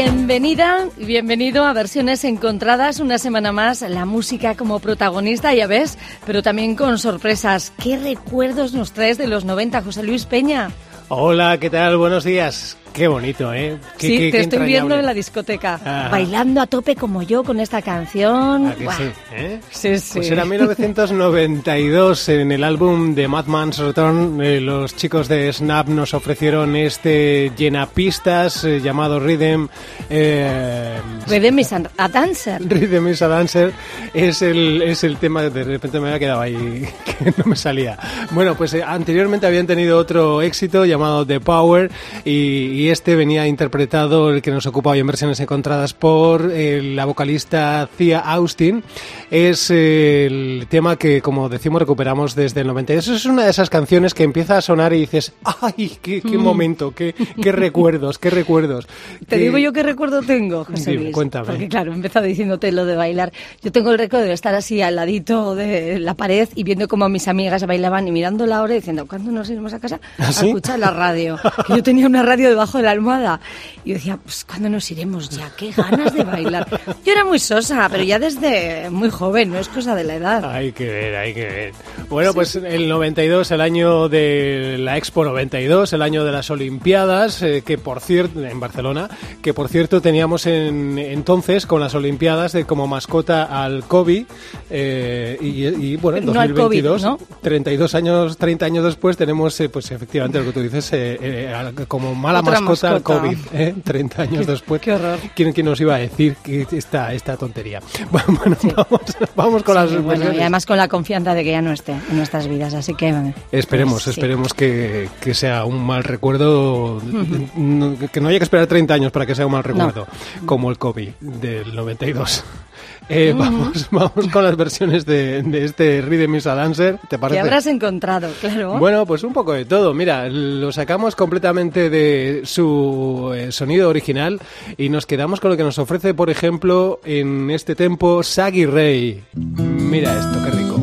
Bienvenida y bienvenido a Versiones Encontradas, una semana más, la música como protagonista, ya ves, pero también con sorpresas. ¿Qué recuerdos nos traes de los 90, José Luis Peña? Hola, ¿qué tal? Buenos días. Qué bonito, ¿eh? sí, te estoy viendo en la discoteca, bailando a tope como yo con esta canción. sí, eh? sí, sí. Pues era 1992, en el álbum de Madman's Return, eh, los chicos de Snap nos ofrecieron este llenapistas eh, llamado Rhythm. Eh, Rhythm is a Dancer. Rhythm is a Dancer es el, es el tema que de repente me había quedado ahí, que no me salía. Bueno, pues anteriormente habían tenido otro éxito llamado The Power y este venía interpretado, el que nos ocupa hoy en versiones encontradas, por eh, la vocalista Thea Austin. Es eh, el tema que, como decimos, recuperamos desde el 92. Es una de esas canciones que empieza a sonar y dices, ¡ay, qué, mm. momento, qué, qué, recuerdos, qué recuerdos! Te digo yo qué recuerdo tengo, José Luis. Cuéntame. Porque claro, he empezado diciéndote lo de bailar. Yo tengo el recuerdo de estar así al ladito de la pared y viendo cómo mis amigas bailaban y mirando la hora y diciendo, ¿cuándo nos iremos a casa? ¿Ah, a escuchar la radio. yo tenía una radio debajo de la almohada. Y yo decía, pues ¿cuándo nos iremos ya? ¡Qué ganas de bailar! Yo era muy sosa, pero ya desde muy joven, no es cosa de la edad. Hay que ver, hay que ver. Bueno, pues el 92, el año de la Expo 92, el año de las Olimpiadas, eh, que por cierto, en Barcelona, que por cierto teníamos en, entonces con las Olimpiadas de como mascota al COVID, eh, y, bueno, en 2022, 32 años, 30 años después, tenemos, eh, pues efectivamente lo que tú dices, como mala mascota, al COVID, 30 años después. Qué horror. ¿Quién, nos iba a decir que esta, esta tontería? Bueno, vamos, vamos, con las bueno, y además con la confianza de que ya no esté en nuestras vidas, así que... Esperemos, pues esperemos que, que, sea un mal recuerdo, que no haya que esperar 30 años para que sea un mal recuerdo, como el COVID del 92. Eh, vamos, vamos con las versiones de, de este Rhythm is a Dancer, ¿te parece? ¿Qué habrás encontrado? Claro. Bueno, pues un poco de todo. Mira, lo sacamos completamente de su eh, sonido original y nos quedamos con lo que nos ofrece, por ejemplo, en este tempo Saggy Ray. Mira esto, qué rico.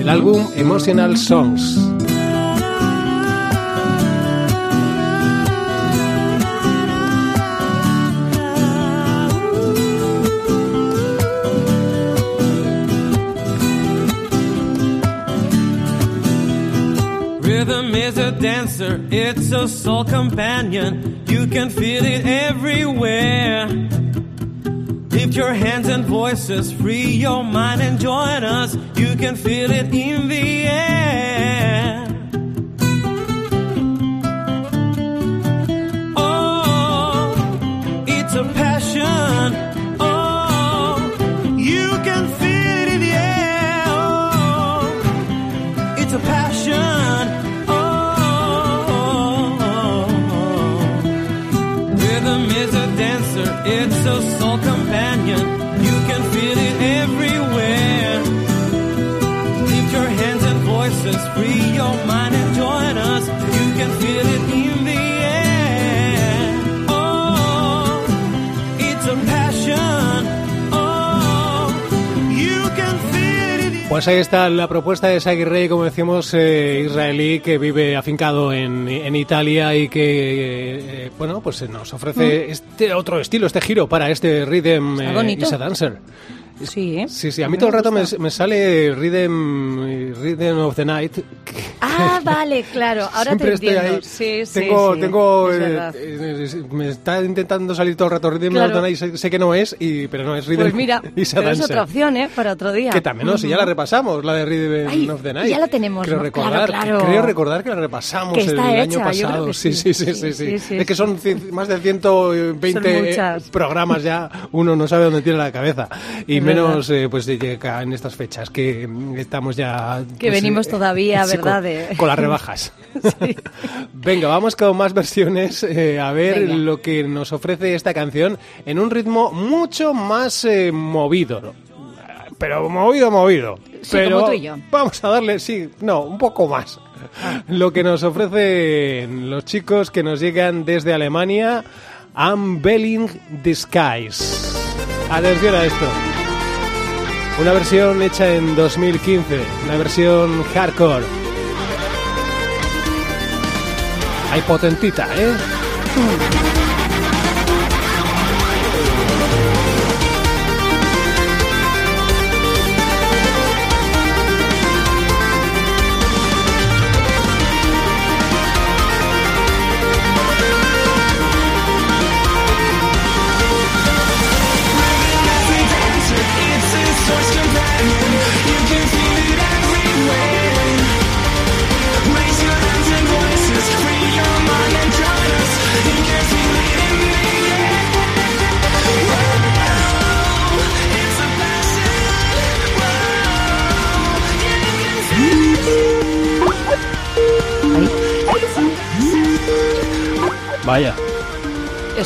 El álbum Emotional Songs. Is a dancer, it's a soul companion. You can feel it everywhere. Lift your hands and voices, free your mind and join us. You can feel it in the air. Pues ahí está la propuesta de Shaggy Rey, como decíamos, eh, israelí que vive afincado en, en Italia y que, eh, bueno, pues eh, nos ofrece este otro estilo, este giro para este Rhythm eh, bonito. is a Dancer. Sí, ¿eh? Sí, sí, a mí todo el rato me, me sale Rhythm, Rhythm of the Night. Ah, vale, claro. Ahora Siempre te estoy entiendo. ahí. Sí, sí, tengo, sí, tengo, es eh, eh, me está intentando salir todo el rato Rhythm Claro. of the Night, sé, sé que no es, y, pero no es Rhythm Pues mira, a pero es otra opción, ¿eh? Para otro día. Que también, no, si ya la repasamos, la de Rhythm Ay, of the Night. ya la tenemos, Creo ¿no? recordar, Claro, claro. creo recordar que la repasamos Que el año pasado. sí, sí. sí, sí, sí, Es que son más de 120 Son muchas. programas ya, uno no sabe dónde tiene la cabeza. Y menos eh, pues en estas fechas que mm, estamos ya... Que pues, venimos eh, todavía, sí, ¿verdad? Con, las rebajas. Venga, vamos con más versiones eh, a ver Venga. lo que nos ofrece esta canción en un ritmo mucho más eh, movido. Pero movido, movido. Sí, pero como tú y yo. vamos a darle, sí, no, un poco más. Lo que nos ofrecen los chicos que nos llegan desde Alemania, Unveiling the Skies. Atención a esto. Una versión hecha en 2015, una versión hardcore. Hay potentita, ¿eh?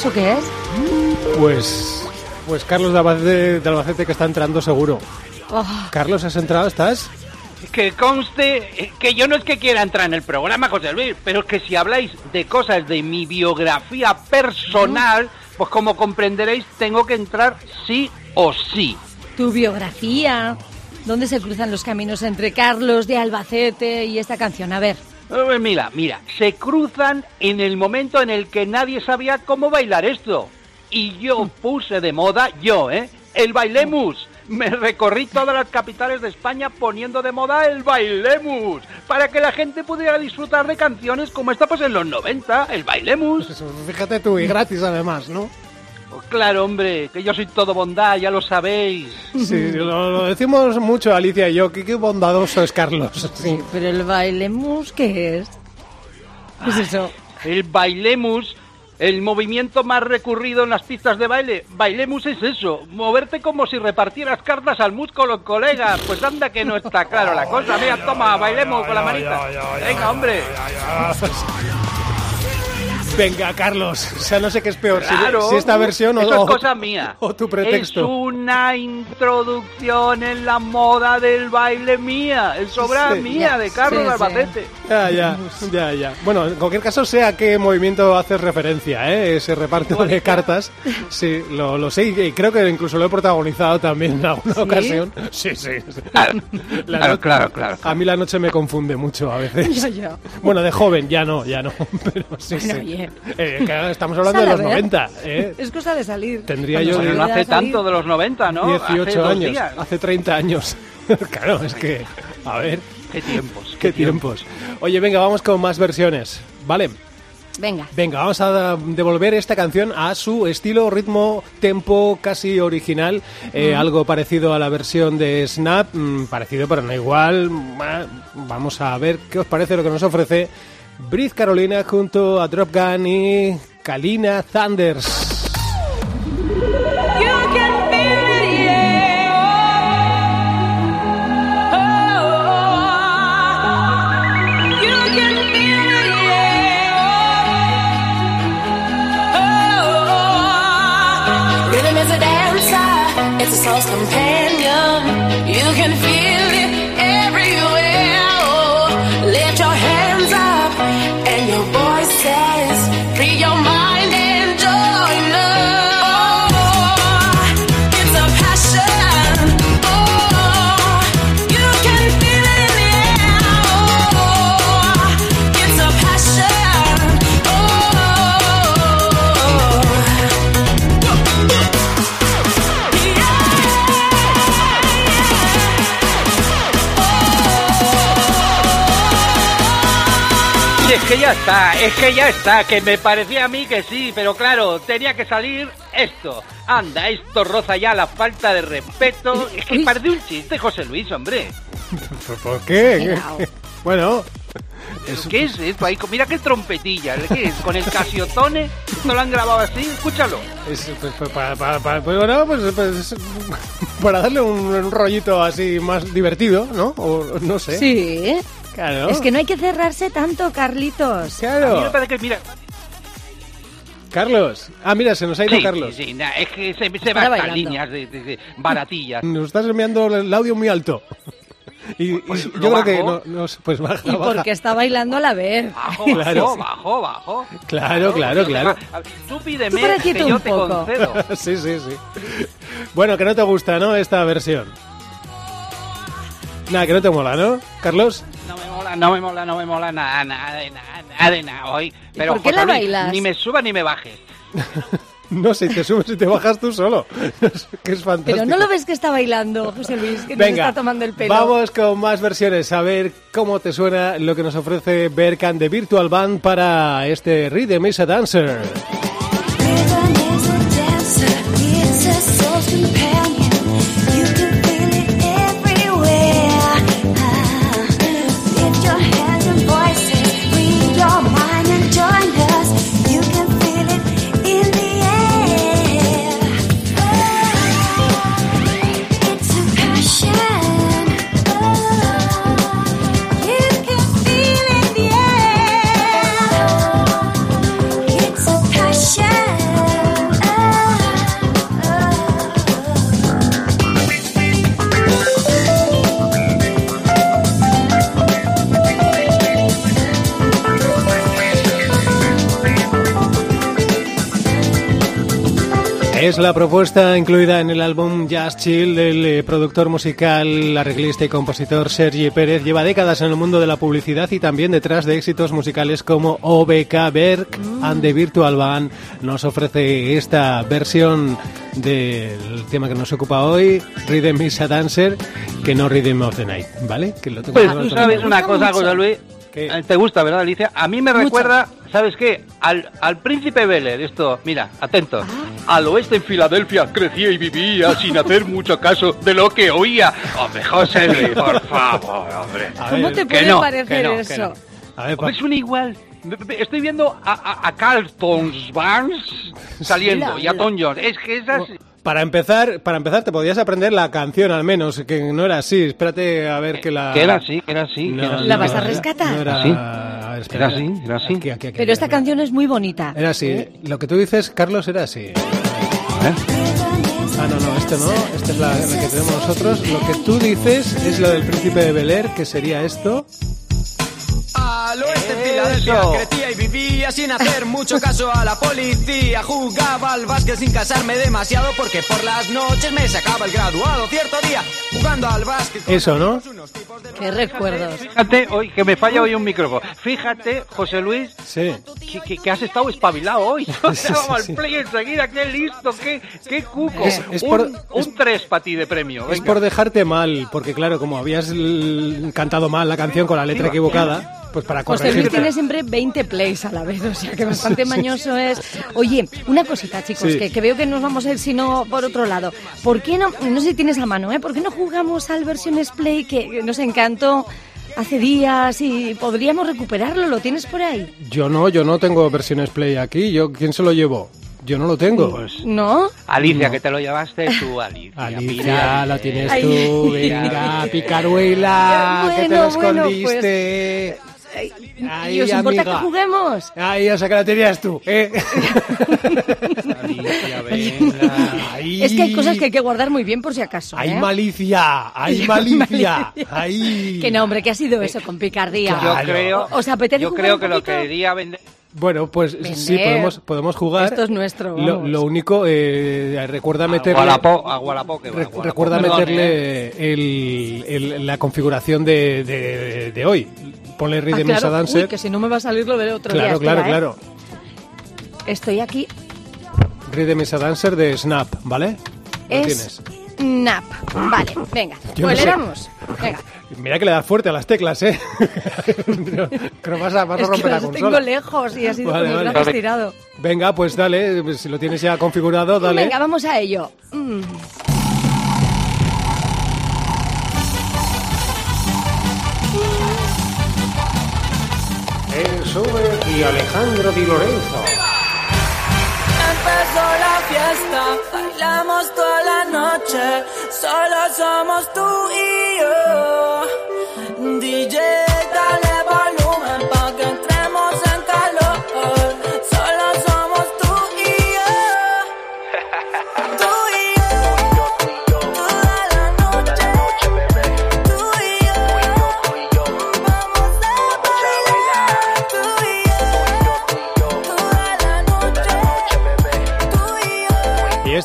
¿Eso qué es? Pues, pues Carlos de Albacete, de Albacete que está entrando seguro. Oh, Carlos, ¿has entrado? ¿Estás? Que conste eh, que yo no es que quiera entrar en el programa, José Luis, pero es que si habláis de cosas de mi biografía personal, pues como comprenderéis, tengo que entrar sí o sí. tu biografía. ¿Dónde se cruzan los caminos entre Carlos de Albacete y esta canción? A ver. Eh, Mira, mira, se cruzan en el momento en el que nadie sabía cómo bailar esto. Y yo puse de moda, yo, ¿eh? El bailemus. Me recorrí todas las capitales de España poniendo de moda el bailemus. Para que la gente pudiera disfrutar de canciones como esta, pues en los 90, el bailemus. Pues fíjate tú, y gratis además, ¿no? Pues claro, hombre, que yo soy todo bondad, ya lo sabéis. Sí, lo, lo decimos mucho Alicia y yo, que qué bondadoso es Carlos. Sí. Pero el baile mus, ¿qué es? ¿Qué es eso? El bailemus, el movimiento más recurrido en las pistas de baile. Bailemus es eso, moverte como si repartieras cartas al mus con los colegas. Pues anda que no está claro la cosa. Mira, toma, bailemos con la manita. Venga, hombre. Venga, Carlos, o sea, no sé qué es peor, si- Claro, si, esta versión o, es cosa mía. o tu pretexto. Es una introducción en la moda del baile mía, es obra Sí. mía de Carlos Sí, sí. Albacete. Ya, ya, ya, ya. Bueno, en cualquier caso, sé a qué movimiento haces referencia, ¿eh? Ese reparto de cartas. Sí, lo, lo sé y creo que incluso lo he protagonizado también en alguna ¿Sí? ocasión. Sí, sí. sí. Claro, La claro, claro, claro. A mí la noche me confunde mucho a veces. Yo, yo. Bueno, de joven, ya no, ya no. Pero sí, Bueno, sí. Eh, que estamos hablando de los ver. 90, ¿eh? Es cosa de salir. Tendría yo no hace tanto de los 90, ¿no? Hace 18 dos años, días. hace 30 años. claro, es que, a ver, qué tiempos. Qué tiempos. Oye, venga, vamos con más versiones. Vale. Venga. Venga, vamos a devolver esta canción a su estilo, ritmo, tempo casi original, eh, algo parecido a la versión de Snap, mm, parecido pero no igual. Vamos a ver qué os parece lo que nos ofrece Briz Carolina junto a Drop Gun y Kalina Thunders. Is a dancer, it's a soul's companion. You can feel ya está, es que ya está, que me parecía a mí que sí, pero claro, tenía que salir esto. Anda, esto roza ya la falta de respeto. Es que parece un chiste, José Luis, hombre. ¿Por qué? Bueno, ¿Qué es esto? Ahí, mira qué trompetilla, ¿qué es? ¿Con el casiotone? ¿Esto lo han grabado así? Escúchalo. es, pues, pues, para, para- para- pues, bueno, pues, pues, para darle un, un rollito así más divertido, ¿no? O no sé. Sí. Claro. Es que no hay que cerrarse tanto, Carlitos. A mí me Claro. parece que, mira... Carlos. Ah, mira, se nos ha ido Sí, Carlos. sí, sí, na- es que se, se va líneas de, de- de baratillas. Nos estás enviando el audio muy alto. Y, y Pues yo creo que bajo. no, no, pues baja, Y baja. porque está bailando a la vez. Bajo, Claro. bajo, bajo, bajo. Claro, claro, te claro. ver, Tú pídeme Tú que yo un te poco. concedo. sí, sí, sí. Bueno, que no te gusta, ¿no? Esta versión. Nada, que no te mola, ¿no? Carlos. No me mola, no me mola, no me mola nada, nada de nada, nada de nada hoy. Pero por qué la bailas? Ni me suba ni me bajes. No sé, te subes y te bajas tú solo. que es fantástico. Pero no lo ves que está bailando, José Luis, que nos Venga, está tomando el pelo. vamos con más versiones. A ver cómo te suena lo que nos ofrece Berkan de Virtual Band para este Rhythm is a Dancer. Rhythm is a dancer, it's a Es la propuesta incluida en el álbum Jazz Chill del eh, productor musical, arreglista y compositor Sergi Pérez. Lleva décadas en el mundo de la publicidad y también detrás de éxitos musicales como OBK Berg and the Virtual Band. Nos ofrece esta versión del tema que nos ocupa hoy, Rhythm is a Dancer, que no Rhythm of the Night, ¿vale? Que lo tengo Pues tú sabes una cosa. José Luis. ¿Qué? Eh, ¿Te gusta, verdad, Alicia? A mí me Mucho. recuerda, ¿sabes qué? Al, al príncipe Vélez, esto, mira, atento. Ah. Al oeste en Filadelfia crecía y vivía sin hacer mucho caso de lo que oía. Hombre, José Luis, por favor, hombre. A ¿Cómo ver, te puede no, parecer no, eso? no. A ver, pa- Hombre, suena igual. Estoy viendo a, a, a Carlton Barnes saliendo Sí, y a Tom Jones. Es que esas... Para empezar, para empezar te podías aprender la canción al menos, que no era así. Espérate a ver que la Que era así, que era así. que No, era así. ¿La vas a rescatar? No era, ¿Sí? a ver, espera. Era así, era así. Aquí, aquí, aquí, Pero aquí, esta canción es muy bonita. Era así. Lo que tú dices, Carlos, era así. ¿Eh? Ah, no, no, esto no. Esta es la, la que tenemos nosotros. Lo que tú dices es la del príncipe de Bel Air, que sería esto. Al oeste Filadelfia y vivía sin hacer mucho caso a la policía. Jugaba al básquet sin casarme demasiado porque por las noches me sacaba el graduado. Cierto día, jugando al básquet. con Eso, ¿no? Qué recuerdos. Fíjate, hoy que me falla hoy un micrófono. Fíjate, José Luis, Sí. que, que- que has estado espabilado hoy. O sea, sí, al sí. play enseguida, qué listo, qué, qué cuco. Es- es un, por- un 3 para ti de premio. Es por dejarte mal, porque claro, como habías cantado mal la canción con la letra equivocada, pues para José Luis tiene siempre 20 plays a la vez, o sea que bastante mañoso es. Oye, una cosita, chicos, Sí. que, que veo que nos vamos a ir si no por otro lado. ¿Por qué no, no sé si tienes a mano, ¿eh? ¿Por qué no jugamos al versiones play que nos encantó hace días y podríamos recuperarlo? ¿Lo tienes por ahí? Yo no, yo no tengo versiones play aquí. Yo, ¿Quién se lo llevó? Yo no lo tengo. Pues, ¿No? Alicia, que te lo llevaste tú, Alicia. Alicia, Mira, la tienes Ay. tú, venga, picaruela, que te lo bueno, pues, escondiste. Ay, Ay, ¿Y os importa amiga. que juguemos? Ay, o sea que la tenías tú, ¿eh? Venga. Ay. Es que hay cosas que hay que guardar muy bien por si acaso. Hay ¿eh? malicia, hay malicia, hay... Que no, hombre, ¿qué ha sido eso con picardía? Yo Claro. creo, ¿Os apetece yo jugar creo que lo quería vender. Bueno, pues sí, Vender. podemos, podemos jugar. Esto es nuestro, Lo, vamos. lo único, eh, recuerda A meterle... Que recuerda ¿eh? meterle el- el- la configuración de, de- de hoy. Ponle Ah, Rhythm claro. a Dancer. Uy, que si no me va a salir lo de otro día. claro, claro, espera, ¿eh? claro. Estoy aquí. Rhythm a Dancer de Snap, ¿vale? Lo es tienes. NAP. Vale, venga. Yo pues no sé. le damos. Venga. Mira que le das fuerte a las teclas, ¿eh? Creo vas a, vas a Es que romper la los tengo consola. lejos y sido Vale, con los vale. tirado. Venga, pues dale, pues si lo tienes ya configurado, dale. Venga, vamos a ello. Mm. El Sube y Alejandro Di Lorenzo. Empezó la fiesta, bailamos toda la noche, solo somos tú y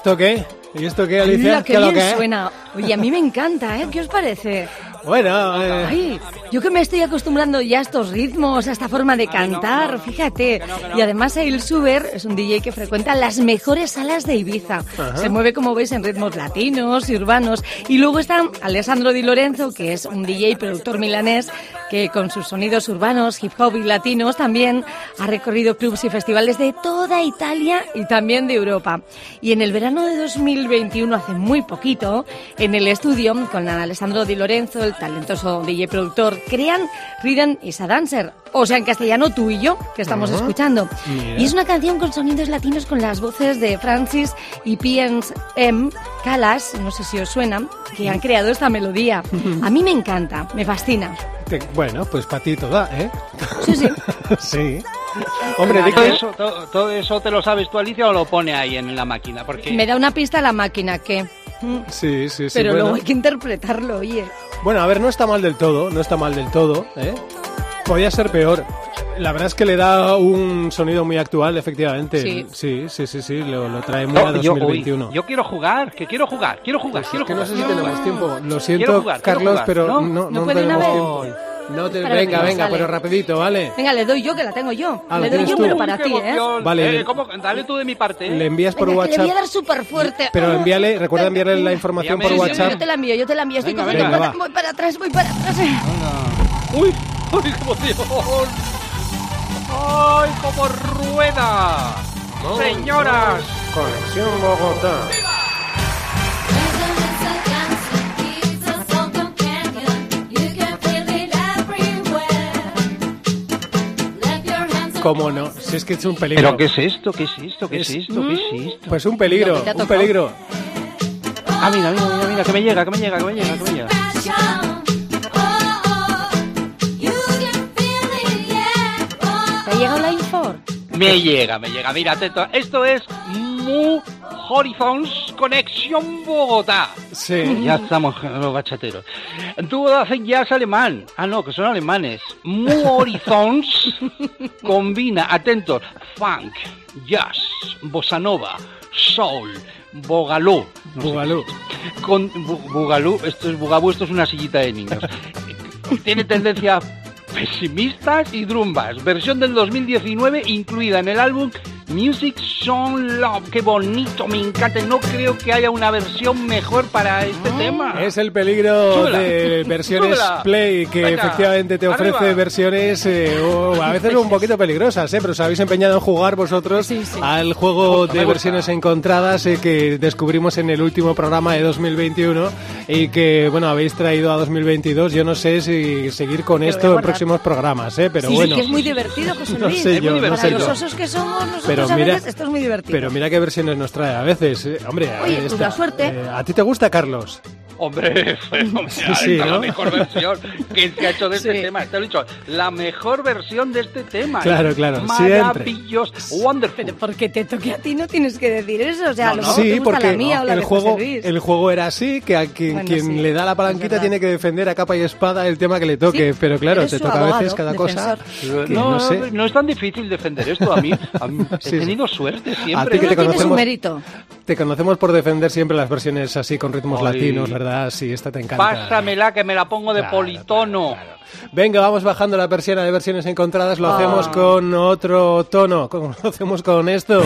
esto qué? ¿Y esto qué, Alicia? Mira, qué ¿Qué lo bien que es? suena. Oye, a mí me encanta, ¿eh? ¿Qué os parece? Bueno, eh, Ay, yo que me estoy acostumbrando ya a estos ritmos, a esta forma de cantar, fíjate. Y además Ail Suber es un DJ que frecuenta las mejores salas de Ibiza. Se mueve, como veis, en ritmos latinos y urbanos. Y luego está Alessandro Di Lorenzo, que es un DJ y productor milanés que con sus sonidos urbanos, hip hop y latinos también ha recorrido clubs y festivales de toda Italia y también de Europa. Y en el verano de 2021, hace muy poquito, en el estudio con Alessandro Di Lorenzo, el talentoso DJ productor, crean Rhythm is a Dancer, o sea, en castellano tú y yo, que estamos escuchando. Mira. Y es una canción con sonidos latinos con las voces de Francis y Piens M. Calas, no sé si os suenan, que han creado esta melodía. A mí me encanta, me fascina. te- bueno, pues para ti toda, ¿eh? Sí, sí. sí. Hombre, di ¿Todo que... eso, todo, todo eso te lo sabes tú, Alicia, o lo pone ahí en la máquina? Porque Me da una pista la máquina que... Sí, sí, sí. Pero bueno. luego hay que interpretarlo, oye. Bueno, a ver, no está mal del todo, no está mal del todo, ¿eh? Podía ser peor. La verdad es que le da un sonido muy actual, efectivamente. Sí. sí, sí, sí, sí, lo, lo trae muy No, a yo, uy, 2021. yo quiero jugar, que quiero jugar, quiero jugar, Pues quiero es que no jugar. sé si tenemos jugar. tiempo. Lo siento, jugar, Carlos, pero ¿No? no, ¿No no puede una tenemos vez? tiempo. No te- venga, venga, sale. pero rapidito, ¿vale? Venga, le doy yo, que la tengo yo. Ah, ¿la le doy yo, tú? pero para ti, ¿eh? Vale, Eh, ¿cómo? Dale tú de mi parte. ¿eh? Le envías por Venga, que le voy a WhatsApp. dar súper fuerte. Pero envíale, recuerda enviarle la información por WhatsApp. Yo te la envío, yo te la envío. Estoy Venga, cogiendo venga, voy para atrás, voy para atrás. Uy, uy, qué emoción. Ay, cómo rueda. Señoras. Conexión Bogotá. ¿Cómo no? Si es que es un peligro. ¿Pero qué es esto? ¿Qué es esto? ¿Qué es Es- esto? ¿Qué es esto? Pues un peligro, un peligro. Ah, mira, mira, mira, mira, que me llega, que me llega, que me llega, que me llega. ¿Te llegado la info? Me llega, me llega. Mira, atento. Esto es Horizons Connection Bogotá. Sí. Ya estamos los bachateros. Dúo de hacen jazz alemán. Ah, no, que son alemanes. Mu Horizons combina, atentos, funk, jazz, bossa nova, soul, bogalú. No sé Bugalú. con bu- Bugalú, esto es Bugabú, esto es una sillita de niños. Tiene tendencias pesimistas y drumbas. Versión del 2019 incluida en el álbum Music Song Love. Qué bonito, me encanta. No creo que haya una versión mejor para este tema. Es el peligro Súbela. de versiones Súbela. Play que Venga, efectivamente te ofrece arriba. versiones eh, o a veces un poquito peligrosas, ¿eh? pero os habéis empeñado en jugar vosotros Sí, sí. al juego de versiones encontradas eh, que descubrimos en el último programa de 2021 y que bueno habéis traído a 2022. Yo no sé si seguir con Pero esto en próximos programas, ¿eh? pero sí, bueno. sí, que es muy divertido, José No sé yo, no sé Para los yo. osos que somos nosotros Pero a mira, veces, esto es muy divertido. pero mira qué versiones nos trae a veces, eh. hombre. Oye, pues la suerte. Eh, ¿A ti te gusta, Carlos? Hombre, hombre, sí, ¿no? la mejor versión que se ha hecho de este Sí. tema. Te lo he dicho, la mejor versión de este tema. Claro, Es claro, siempre. Maravilloso, wonderful. Pero porque te toque a ti no tienes que decir eso. O sea, No, lo no. Sí, porque la mía o la el de José juego, Luis. el juego era así, que a quien, Bueno, quien sí, le da la palanquita tiene que defender a capa y espada el tema que le toque. Sí, pero claro, te toca a abogado, veces cada cosa. defensor. que no, no sé. no es tan difícil defender esto. A mí, a mí he tenido suerte A siempre. ti que te conocemos, mérito. Te conocemos por defender siempre las versiones así con ritmos Ay. latinos, ¿verdad? Sí, esta te encanta. Pásamela que me la pongo de Claro, politono. claro, claro. Venga, vamos bajando la persiana de versiones encontradas. Lo Ah. hacemos con otro tono. ¿Cómo lo hacemos con esto?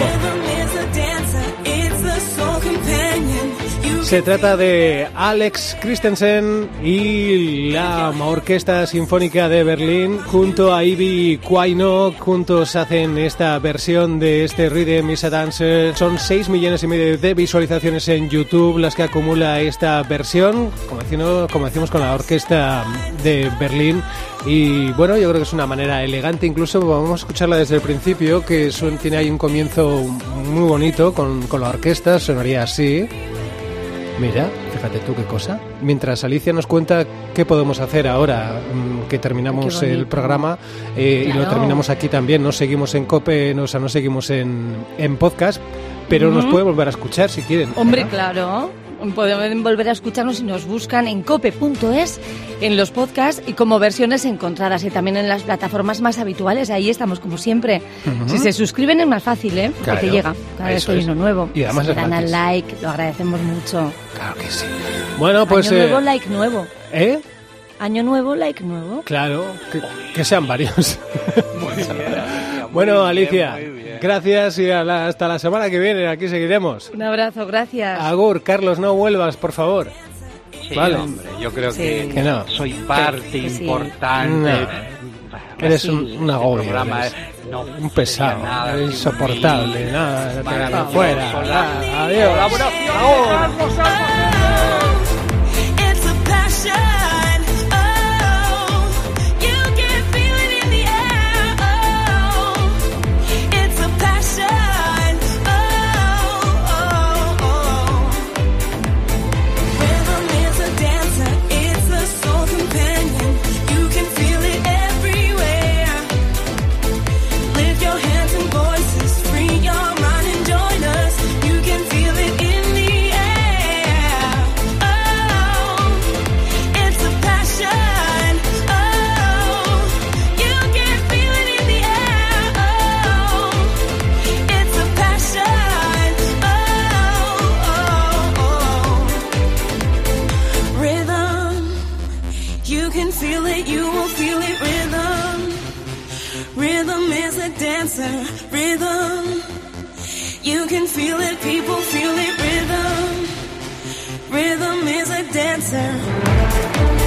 Se trata de Alex Christensen y la Orquesta Sinfónica de Berlín junto a Ivy Quaino. Juntos hacen esta versión de este Rhythm is a Dancer. Son 6 millones y medio de visualizaciones en YouTube las que acumula esta versión, como decimos, con la Orquesta de Berlín. Y bueno, yo creo que es una manera elegante, incluso vamos a escucharla desde el principio, que tiene ahí un comienzo muy bonito con, con la orquesta, sonaría así. Mira, fíjate tú qué cosa. Mientras Alicia nos cuenta qué podemos hacer ahora mm, que terminamos el programa eh, y lo terminamos aquí también, no seguimos en COPE, no, o sea, no seguimos en, en podcast, pero nos puede volver a escuchar si quieren. Hombre, ¿verdad? claro. Pueden volver a escucharnos si nos buscan en cope.es, en los podcasts y como versiones encontradas y también en las plataformas más habituales. Ahí estamos como siempre. Si se suscriben es más fácil, ¿eh? Porque Claro, te llega cada vez que uno nuevo. Y además si dan al like, lo agradecemos mucho. Claro que sí. Bueno, pues... Año eh, nuevo, like nuevo. ¿Eh? Año nuevo, like nuevo. Claro, que, que sean varios. Muy bien, Alicia, muy bueno, bien, Alicia, muy bien. Gracias y a la- hasta la semana que viene. Aquí seguiremos. Un abrazo, gracias. Agur, Carlos, no vuelvas, por favor. Sí, Vale. hombre, yo creo Sí. que, Que no. soy parte Que sí. importante. No. Eres un, este un agobio. programa, eres. no un pesado, nada insoportable, nada, fuera. nada, adiós. Dancer. Rhythm. You can feel it. People feel it. Rhythm. Rhythm is a dancer.